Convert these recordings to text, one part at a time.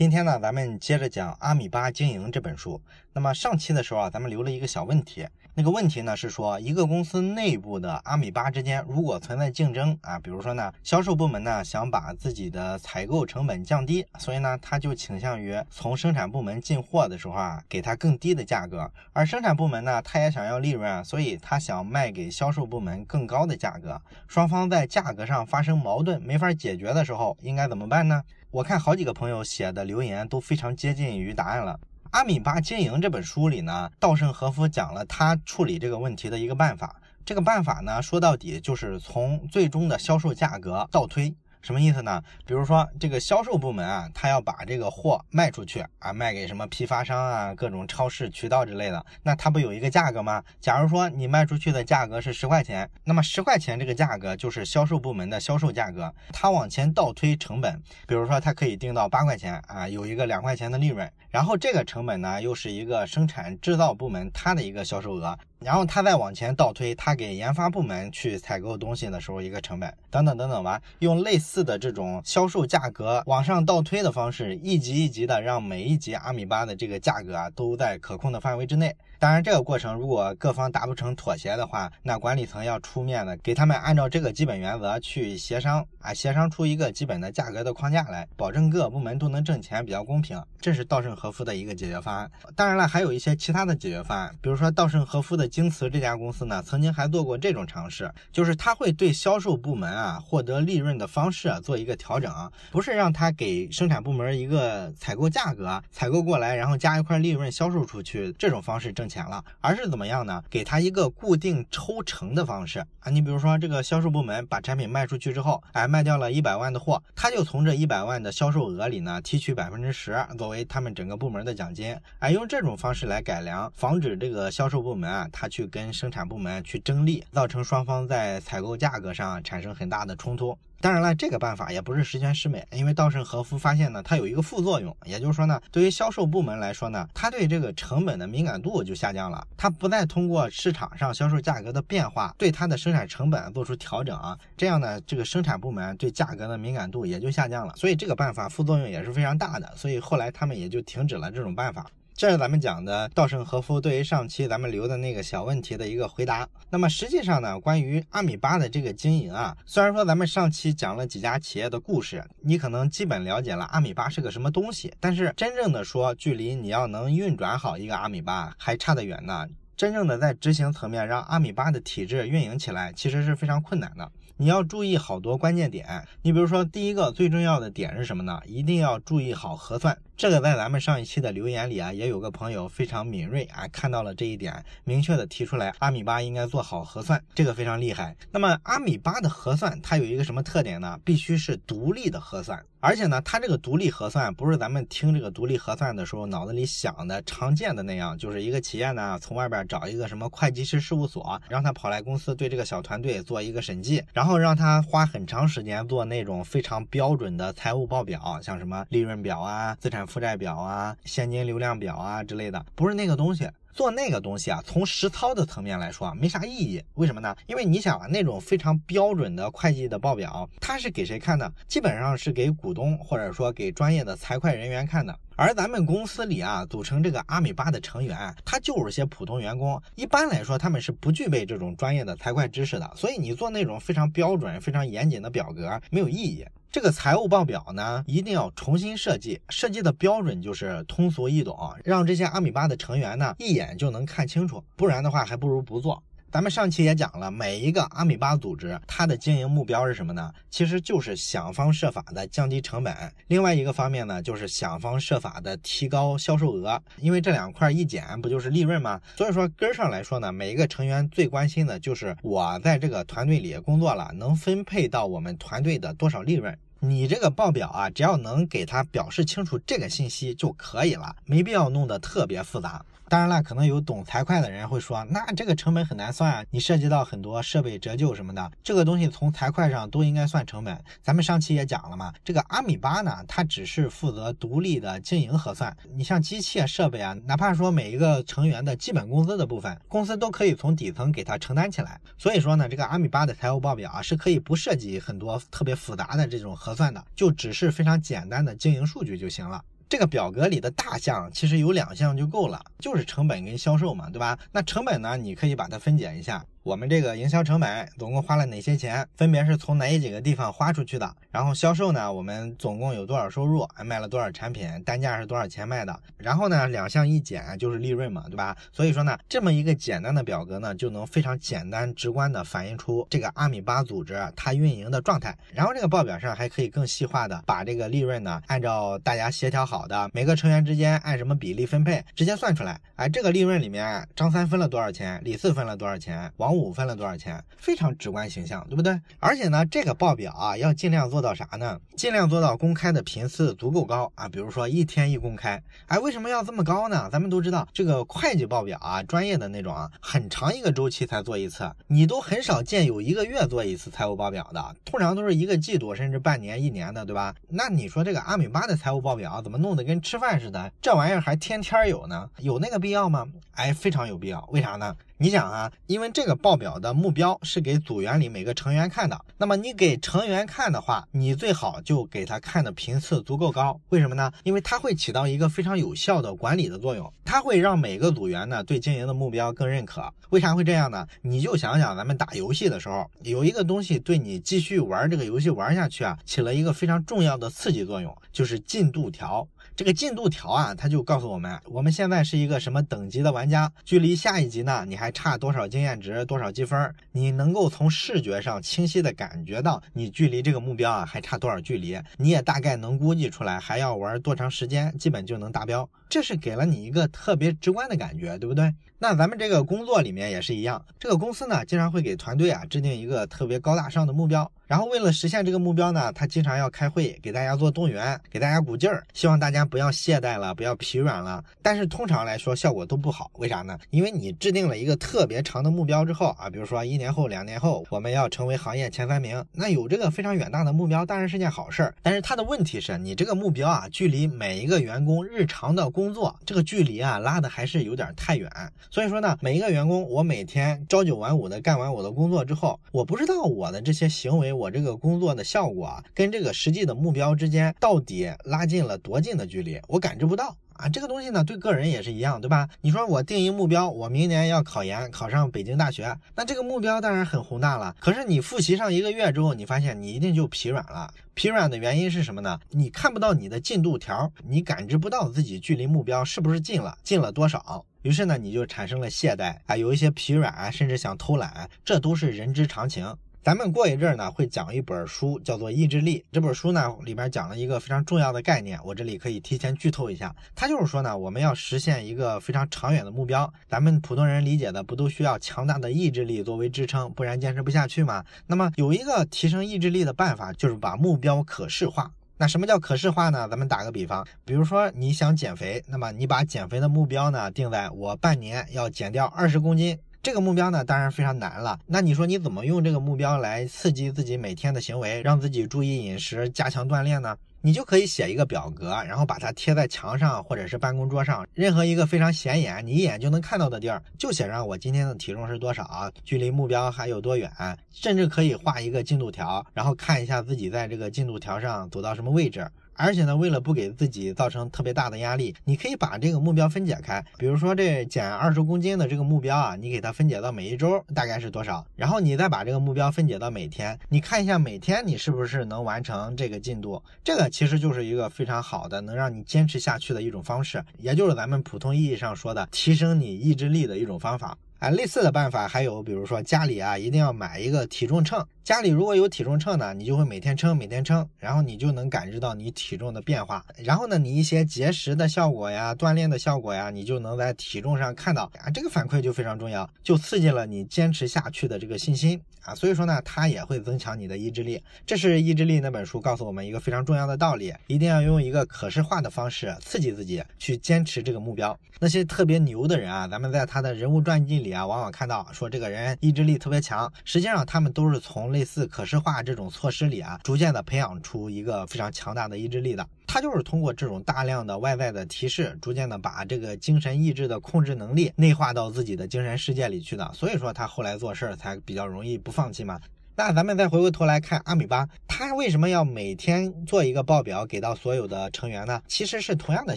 今天呢，咱们接着讲《阿米巴经营》这本书。那么上期的时候啊，咱们留了一个小问题。那个问题呢是说，一个公司内部的阿米巴之间如果存在竞争啊，比如说呢，销售部门呢想把自己的采购成本降低，所以呢，他就倾向于从生产部门进货的时候啊，给他更低的价格。而生产部门呢，他也想要利润，所以他想卖给销售部门更高的价格。双方在价格上发生矛盾，没法解决的时候，应该怎么办呢？我看好几个朋友写的留言都非常接近于答案了。阿米巴经营这本书里呢，稻盛和夫讲了他处理这个问题的一个办法。这个办法呢，说到底就是从最终的销售价格倒推。什么意思呢？比如说这个销售部门啊，他要把这个货卖出去啊，卖给什么批发商啊、各种超市渠道之类的，那他不有一个价格吗？假如说你卖出去的价格是十块钱，那么十块钱这个价格就是销售部门的销售价格。他往前倒推成本，比如说他可以定到八块钱啊，有一个两块钱的利润，然后这个成本呢又是一个生产制造部门它的一个销售额。然后他再往前倒推，他给研发部门去采购东西的时候一个成本，等等等等吧，用类似的这种销售价格往上倒推的方式，一级一级的让每一级阿米巴的这个价格啊都在可控的范围之内。当然，这个过程如果各方达不成妥协的话，那管理层要出面的给他们按照这个基本原则去协商啊，协商出一个基本的价格的框架来，保证各部门都能挣钱，比较公平。这是稻盛和夫的一个解决方案。当然了，还有一些其他的解决方案，比如说稻盛和夫的京瓷这家公司呢，曾经还做过这种尝试，就是他会对销售部门啊获得利润的方式啊做一个调整，不是让他给生产部门一个采购价格，采购过来然后加一块利润销售出去这种方式挣。钱了，而是怎么样呢？给他一个固定抽成的方式啊！你比如说，这个销售部门把产品卖出去之后，哎，卖掉了一百万的货，他就从这一百万的销售额里呢提取百分之十作为他们整个部门的奖金，哎，用这种方式来改良，防止这个销售部门啊，他去跟生产部门去争利，造成双方在采购价格上产生很大的冲突。当然了，这个办法也不是十全十美，因为稻盛和夫发现呢，它有一个副作用，也就是说呢，对于销售部门来说呢，他对这个成本的敏感度就下降了，他不再通过市场上销售价格的变化对它的生产成本做出调整啊，这样呢，这个生产部门对价格的敏感度也就下降了，所以这个办法副作用也是非常大的，所以后来他们也就停止了这种办法。这是咱们讲的稻盛和夫对于上期咱们留的那个小问题的一个回答。那么实际上呢，关于阿米巴的这个经营啊，虽然说咱们上期讲了几家企业的故事，你可能基本了解了阿米巴是个什么东西，但是真正的说，距离你要能运转好一个阿米巴还差得远呢。真正的在执行层面让阿米巴的体制运营起来，其实是非常困难的。你要注意好多关键点。你比如说，第一个最重要的点是什么呢？一定要注意好核算。这个在咱们上一期的留言里啊，也有个朋友非常敏锐啊，看到了这一点，明确的提出来，阿米巴应该做好核算，这个非常厉害。那么阿米巴的核算它有一个什么特点呢？必须是独立的核算，而且呢，它这个独立核算不是咱们听这个独立核算的时候脑子里想的常见的那样，就是一个企业呢从外边找一个什么会计师事务所，让他跑来公司对这个小团队做一个审计，然后让他花很长时间做那种非常标准的财务报表，像什么利润表啊、资产。负债表啊，现金流量表啊之类的，不是那个东西。做那个东西啊，从实操的层面来说啊没啥意义。为什么呢？因为你想啊，那种非常标准的会计的报表，它是给谁看的？基本上是给股东或者说给专业的财会人员看的。而咱们公司里啊，组成这个阿米巴的成员，他就是些普通员工。一般来说，他们是不具备这种专业的财会知识的。所以你做那种非常标准、非常严谨的表格没有意义。这个财务报表呢，一定要重新设计，设计的标准就是通俗易懂，让这些阿米巴的成员呢一眼就能看清楚，不然的话还不如不做。咱们上期也讲了，每一个阿米巴组织，它的经营目标是什么呢？其实就是想方设法的降低成本。另外一个方面呢，就是想方设法的提高销售额。因为这两块一减，不就是利润吗？所以说根儿上来说呢，每一个成员最关心的就是我在这个团队里工作了，能分配到我们团队的多少利润。你这个报表啊，只要能给他表示清楚这个信息就可以了，没必要弄得特别复杂。当然了，可能有懂财会的人会说，那这个成本很难算啊，你涉及到很多设备折旧什么的，这个东西从财会上都应该算成本。咱们上期也讲了嘛，这个阿米巴呢，它只是负责独立的经营核算。你像机器设备啊，哪怕说每一个成员的基本工资的部分，公司都可以从底层给他承担起来。所以说呢，这个阿米巴的财务报表啊，是可以不涉及很多特别复杂的这种核算的，就只是非常简单的经营数据就行了。这个表格里的大项其实有两项就够了，就是成本跟销售嘛，对吧？那成本呢，你可以把它分解一下。我们这个营销成本总共花了哪些钱？分别是从哪几个地方花出去的？然后销售呢？我们总共有多少收入？卖了多少产品？单价是多少钱卖的？然后呢，两项一减就是利润嘛，对吧？所以说呢，这么一个简单的表格呢，就能非常简单直观的反映出这个阿米巴组织它运营的状态。然后这个报表上还可以更细化的把这个利润呢，按照大家协调好的每个成员之间按什么比例分配，直接算出来。哎，这个利润里面，张三分了多少钱？李四分了多少钱？王。五分了多少钱？非常直观形象，对不对？而且呢，这个报表啊，要尽量做到啥呢？尽量做到公开的频次足够高啊，比如说一天一公开。哎，为什么要这么高呢？咱们都知道，这个会计报表啊，专业的那种啊，很长一个周期才做一次，你都很少见有一个月做一次财务报表的，通常都是一个季度甚至半年、一年的，对吧？那你说这个阿米巴的财务报表怎么弄得跟吃饭似的？这玩意儿还天天有呢？有那个必要吗？哎，非常有必要。为啥呢？你想啊，因为这个报表的目标是给组员里每个成员看的，那么你给成员看的话，你最好就给他看的频次足够高。为什么呢？因为它会起到一个非常有效的管理的作用，它会让每个组员呢对经营的目标更认可。为啥会这样呢？你就想想咱们打游戏的时候，有一个东西对你继续玩这个游戏玩下去啊，起了一个非常重要的刺激作用，就是进度条。这个进度条啊，它就告诉我们，我们现在是一个什么等级的玩家，距离下一级呢，你还差多少经验值，多少积分？你能够从视觉上清晰的感觉到你距离这个目标啊还差多少距离，你也大概能估计出来还要玩多长时间，基本就能达标。这是给了你一个特别直观的感觉，对不对？那咱们这个工作里面也是一样，这个公司呢经常会给团队啊制定一个特别高大上的目标。然后为了实现这个目标呢，他经常要开会，给大家做动员，给大家鼓劲儿，希望大家不要懈怠了，不要疲软了。但是通常来说效果都不好，为啥呢？因为你制定了一个特别长的目标之后啊，比如说一年后、两年后我们要成为行业前三名，那有这个非常远大的目标当然是件好事儿。但是它的问题是你这个目标啊，距离每一个员工日常的工作这个距离啊拉的还是有点太远。所以说呢，每一个员工我每天朝九晚五的干完我的工作之后，我不知道我的这些行为。我这个工作的效果啊，跟这个实际的目标之间到底拉近了多近的距离，我感知不到啊。这个东西呢，对个人也是一样，对吧？你说我定一目标，我明年要考研，考上北京大学，那这个目标当然很宏大了。可是你复习上一个月之后，你发现你一定就疲软了。疲软的原因是什么呢？你看不到你的进度条，你感知不到自己距离目标是不是近了，近了多少。于是呢，你就产生了懈怠啊，有一些疲软，甚至想偷懒，这都是人之常情。咱们过一阵儿呢，会讲一本书，叫做《意志力》。这本书呢，里边讲了一个非常重要的概念，我这里可以提前剧透一下。它就是说呢，我们要实现一个非常长远的目标，咱们普通人理解的不都需要强大的意志力作为支撑，不然坚持不下去吗？那么有一个提升意志力的办法，就是把目标可视化。那什么叫可视化呢？咱们打个比方，比如说你想减肥，那么你把减肥的目标呢定在我半年要减掉二十公斤。这个目标呢，当然非常难了。那你说你怎么用这个目标来刺激自己每天的行为，让自己注意饮食、加强锻炼呢？你就可以写一个表格，然后把它贴在墙上或者是办公桌上，任何一个非常显眼、你一眼就能看到的地儿，就写上我今天的体重是多少，距离目标还有多远，甚至可以画一个进度条，然后看一下自己在这个进度条上走到什么位置。而且呢，为了不给自己造成特别大的压力，你可以把这个目标分解开。比如说这减二十公斤的这个目标啊，你给它分解到每一周大概是多少，然后你再把这个目标分解到每天，你看一下每天你是不是能完成这个进度。这个其实就是一个非常好的能让你坚持下去的一种方式，也就是咱们普通意义上说的提升你意志力的一种方法。啊，类似的办法还有，比如说家里啊，一定要买一个体重秤。家里如果有体重秤呢，你就会每天称，每天称，然后你就能感知到你体重的变化。然后呢，你一些节食的效果呀，锻炼的效果呀，你就能在体重上看到啊，这个反馈就非常重要，就刺激了你坚持下去的这个信心啊。所以说呢，它也会增强你的意志力。这是《意志力》那本书告诉我们一个非常重要的道理，一定要用一个可视化的方式刺激自己去坚持这个目标。那些特别牛的人啊，咱们在他的人物传记里。啊，往往看到说这个人意志力特别强，实际上他们都是从类似可视化这种措施里啊，逐渐的培养出一个非常强大的意志力的。他就是通过这种大量的外在的提示，逐渐的把这个精神意志的控制能力内化到自己的精神世界里去的。所以说他后来做事儿才比较容易不放弃嘛。那咱们再回过头来看阿米巴，它为什么要每天做一个报表给到所有的成员呢？其实是同样的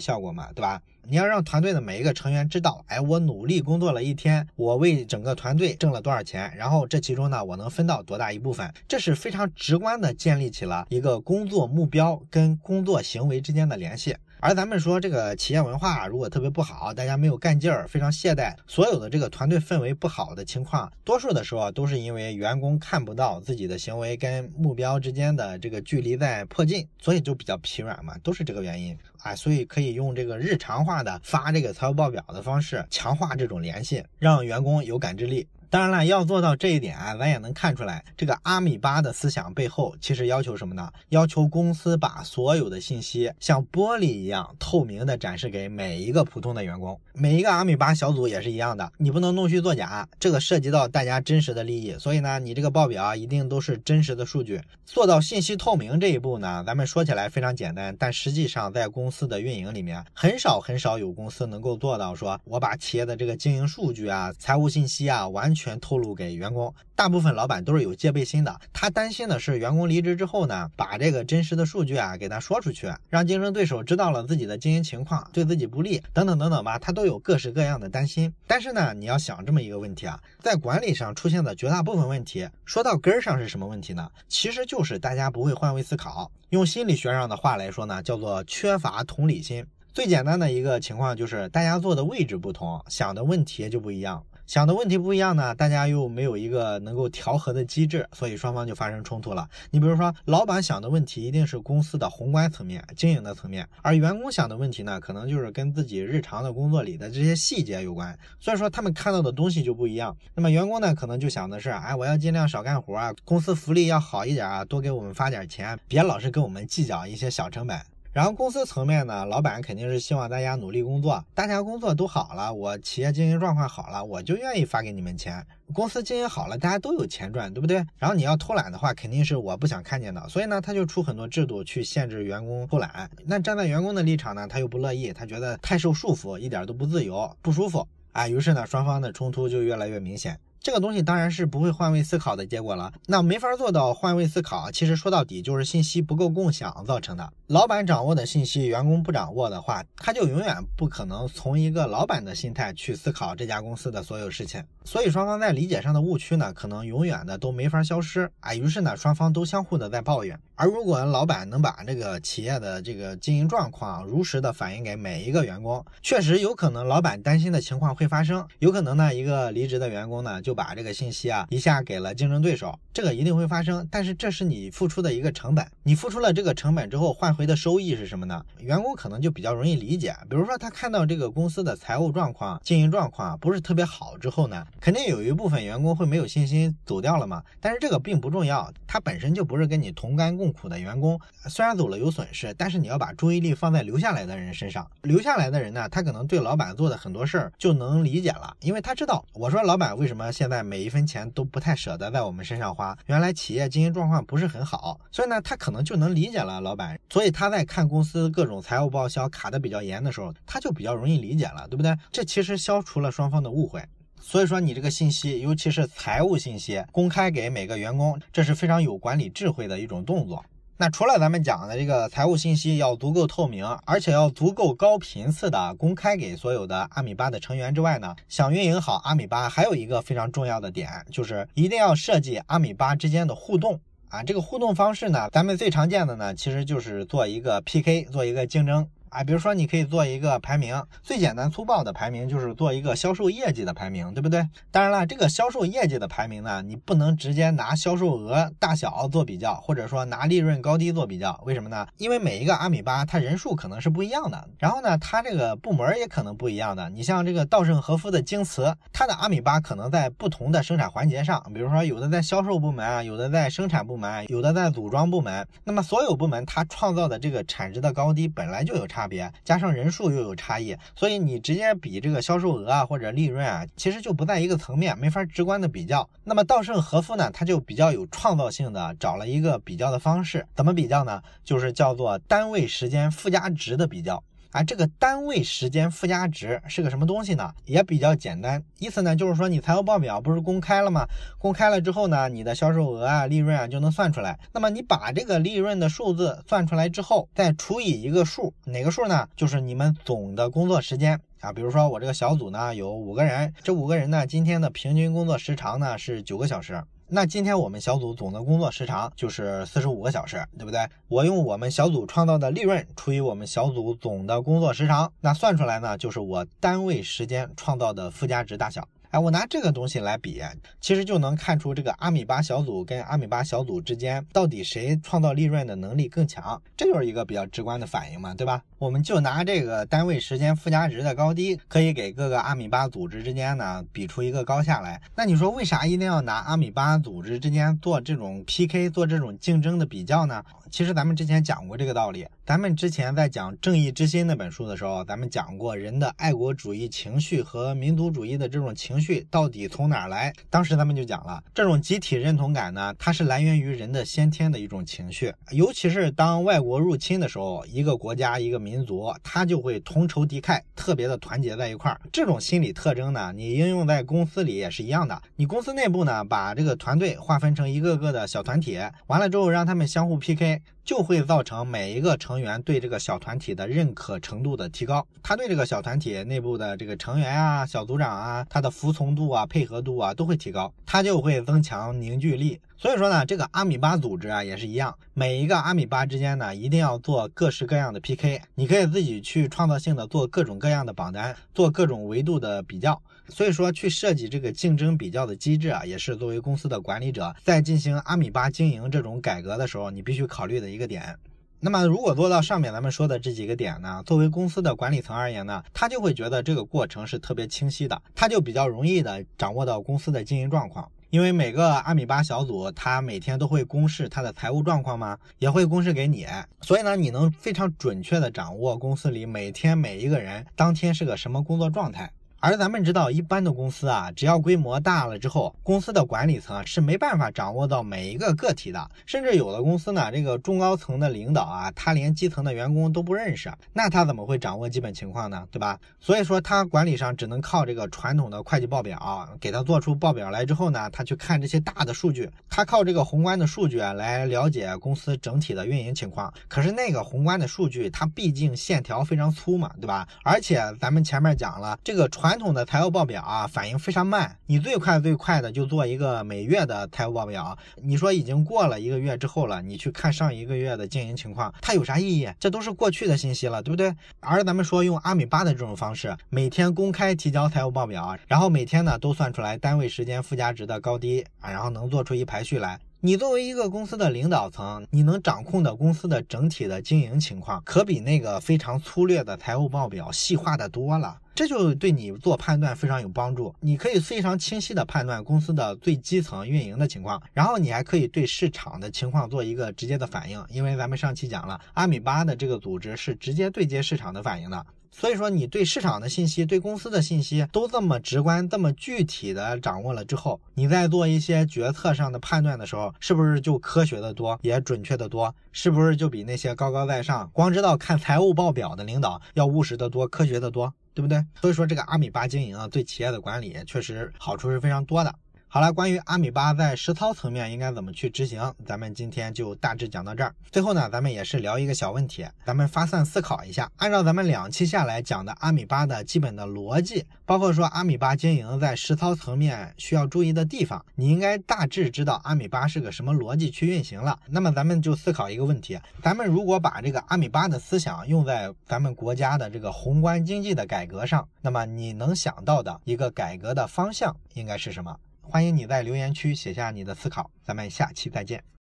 效果嘛，对吧？你要让团队的每一个成员知道，哎，我努力工作了一天，我为整个团队挣了多少钱，然后这其中呢，我能分到多大一部分，这是非常直观的建立起了一个工作目标跟工作行为之间的联系。而咱们说这个企业文化如果特别不好，大家没有干劲儿，非常懈怠，所有的这个团队氛围不好的情况，多数的时候都是因为员工看不到自己的行为跟目标之间的这个距离在迫近，所以就比较疲软嘛，都是这个原因啊。所以可以用这个日常化的发这个财务报表的方式，强化这种联系，让员工有感知力。当然了，要做到这一点啊，咱也能看出来，这个阿米巴的思想背后其实要求什么呢？要求公司把所有的信息像玻璃一样透明的展示给每一个普通的员工。每一个阿米巴小组也是一样的，你不能弄虚作假，这个涉及到大家真实的利益，所以呢，你这个报表一定都是真实的数据。做到信息透明这一步呢，咱们说起来非常简单，但实际上在公司的运营里面，很少很少有公司能够做到说，我把企业的这个经营数据啊、财务信息啊完全。全透露给员工，大部分老板都是有戒备心的。他担心的是员工离职之后呢，把这个真实的数据啊给他说出去，让竞争对手知道了自己的经营情况，对自己不利，等等等等吧，他都有各式各样的担心。但是呢，你要想这么一个问题啊，在管理上出现的绝大部分问题，说到根儿上是什么问题呢？其实就是大家不会换位思考。用心理学上的话来说呢，叫做缺乏同理心。最简单的一个情况就是大家坐的位置不同，想的问题就不一样。想的问题不一样呢，大家又没有一个能够调和的机制，所以双方就发生冲突了。你比如说，老板想的问题一定是公司的宏观层面、经营的层面，而员工想的问题呢，可能就是跟自己日常的工作里的这些细节有关。所以说，他们看到的东西就不一样。那么员工呢，可能就想的是，哎，我要尽量少干活啊，公司福利要好一点啊，多给我们发点钱，别老是跟我们计较一些小成本。然后公司层面呢，老板肯定是希望大家努力工作，大家工作都好了，我企业经营状况好了，我就愿意发给你们钱。公司经营好了，大家都有钱赚，对不对？然后你要偷懒的话，肯定是我不想看见的。所以呢，他就出很多制度去限制员工偷懒。那站在员工的立场呢，他又不乐意，他觉得太受束缚，一点都不自由，不舒服啊。于是呢，双方的冲突就越来越明显。这个东西当然是不会换位思考的结果了。那没法做到换位思考，其实说到底就是信息不够共享造成的。老板掌握的信息，员工不掌握的话，他就永远不可能从一个老板的心态去思考这家公司的所有事情。所以双方在理解上的误区呢，可能永远的都没法消失啊。于是呢，双方都相互的在抱怨。而如果老板能把这个企业的这个经营状况如实的反映给每一个员工，确实有可能老板担心的情况会发生。有可能呢，一个离职的员工呢就。把这个信息啊一下给了竞争对手，这个一定会发生。但是这是你付出的一个成本，你付出了这个成本之后换回的收益是什么呢？员工可能就比较容易理解。比如说他看到这个公司的财务状况、经营状况不是特别好之后呢，肯定有一部分员工会没有信心走掉了嘛。但是这个并不重要，他本身就不是跟你同甘共苦的员工，虽然走了有损失，但是你要把注意力放在留下来的人身上。留下来的人呢，他可能对老板做的很多事儿就能理解了，因为他知道我说老板为什么现现在每一分钱都不太舍得在我们身上花，原来企业经营状况不是很好，所以呢，他可能就能理解了老板，所以他在看公司各种财务报销卡的比较严的时候，他就比较容易理解了，对不对？这其实消除了双方的误会。所以说，你这个信息，尤其是财务信息，公开给每个员工，这是非常有管理智慧的一种动作。那除了咱们讲的这个财务信息要足够透明，而且要足够高频次的公开给所有的阿米巴的成员之外呢，想运营好阿米巴，还有一个非常重要的点，就是一定要设计阿米巴之间的互动啊。这个互动方式呢，咱们最常见的呢，其实就是做一个 PK，做一个竞争。啊，比如说你可以做一个排名，最简单粗暴的排名就是做一个销售业绩的排名，对不对？当然了，这个销售业绩的排名呢，你不能直接拿销售额大小做比较，或者说拿利润高低做比较。为什么呢？因为每一个阿米巴它人数可能是不一样的，然后呢，它这个部门也可能不一样的。你像这个稻盛和夫的京瓷，它的阿米巴可能在不同的生产环节上，比如说有的在销售部门啊，有的在生产部门，有的在组装部门。那么所有部门它创造的这个产值的高低本来就有差。差别加上人数又有差异，所以你直接比这个销售额啊或者利润啊，其实就不在一个层面，没法直观的比较。那么稻盛和夫呢，他就比较有创造性的找了一个比较的方式，怎么比较呢？就是叫做单位时间附加值的比较。啊，这个单位时间附加值是个什么东西呢？也比较简单，意思呢就是说你财务报表不是公开了吗？公开了之后呢，你的销售额啊、利润啊就能算出来。那么你把这个利润的数字算出来之后，再除以一个数，哪个数呢？就是你们总的工作时间啊。比如说我这个小组呢有五个人，这五个人呢今天的平均工作时长呢是九个小时。那今天我们小组总的工作时长就是四十五个小时，对不对？我用我们小组创造的利润除以我们小组总的工作时长，那算出来呢，就是我单位时间创造的附加值大小。哎，我拿这个东西来比，其实就能看出这个阿米巴小组跟阿米巴小组之间到底谁创造利润的能力更强，这就是一个比较直观的反应嘛，对吧？我们就拿这个单位时间附加值的高低，可以给各个阿米巴组织之间呢比出一个高下来。那你说为啥一定要拿阿米巴组织之间做这种 PK，做这种竞争的比较呢？其实咱们之前讲过这个道理，咱们之前在讲《正义之心》那本书的时候，咱们讲过人的爱国主义情绪和民族主义的这种情绪到底从哪儿来。当时咱们就讲了，这种集体认同感呢，它是来源于人的先天的一种情绪，尤其是当外国入侵的时候，一个国家一个民族，他就会同仇敌忾，特别的团结在一块儿。这种心理特征呢，你应用在公司里也是一样的。你公司内部呢，把这个团队划分成一个个的小团体，完了之后让他们相互 PK。就会造成每一个成员对这个小团体的认可程度的提高，他对这个小团体内部的这个成员啊、小组长啊，他的服从度啊、配合度啊都会提高，他就会增强凝聚力。所以说呢，这个阿米巴组织啊也是一样，每一个阿米巴之间呢一定要做各式各样的 PK，你可以自己去创造性的做各种各样的榜单，做各种维度的比较。所以说，去设计这个竞争比较的机制啊，也是作为公司的管理者在进行阿米巴经营这种改革的时候，你必须考虑的一个点。那么，如果做到上面咱们说的这几个点呢，作为公司的管理层而言呢，他就会觉得这个过程是特别清晰的，他就比较容易的掌握到公司的经营状况。因为每个阿米巴小组，他每天都会公示他的财务状况吗？也会公示给你，所以呢，你能非常准确的掌握公司里每天每一个人当天是个什么工作状态。而咱们知道，一般的公司啊，只要规模大了之后，公司的管理层是没办法掌握到每一个个体的，甚至有的公司呢，这个中高层的领导啊，他连基层的员工都不认识，那他怎么会掌握基本情况呢？对吧？所以说，他管理上只能靠这个传统的会计报表，给他做出报表来之后呢，他去看这些大的数据，他靠这个宏观的数据啊来了解公司整体的运营情况。可是那个宏观的数据，它毕竟线条非常粗嘛，对吧？而且咱们前面讲了，这个传传统的财务报表啊，反应非常慢。你最快最快的就做一个每月的财务报表。你说已经过了一个月之后了，你去看上一个月的经营情况，它有啥意义？这都是过去的信息了，对不对？而咱们说用阿米巴的这种方式，每天公开提交财务报表，然后每天呢都算出来单位时间附加值的高低啊，然后能做出一排序来。你作为一个公司的领导层，你能掌控的公司的整体的经营情况，可比那个非常粗略的财务报表细化的多了。这就对你做判断非常有帮助。你可以非常清晰的判断公司的最基层运营的情况，然后你还可以对市场的情况做一个直接的反应。因为咱们上期讲了，阿米巴的这个组织是直接对接市场的反应的。所以说，你对市场的信息、对公司的信息都这么直观、这么具体的掌握了之后，你在做一些决策上的判断的时候，是不是就科学的多，也准确的多？是不是就比那些高高在上、光知道看财务报表的领导要务实的多、科学的多，对不对？所以说，这个阿米巴经营啊，对企业的管理确实好处是非常多的。好了，关于阿米巴在实操层面应该怎么去执行，咱们今天就大致讲到这儿。最后呢，咱们也是聊一个小问题，咱们发散思考一下。按照咱们两期下来讲的阿米巴的基本的逻辑，包括说阿米巴经营在实操层面需要注意的地方，你应该大致知道阿米巴是个什么逻辑去运行了。那么咱们就思考一个问题：咱们如果把这个阿米巴的思想用在咱们国家的这个宏观经济的改革上，那么你能想到的一个改革的方向应该是什么？欢迎你在留言区写下你的思考，咱们下期再见。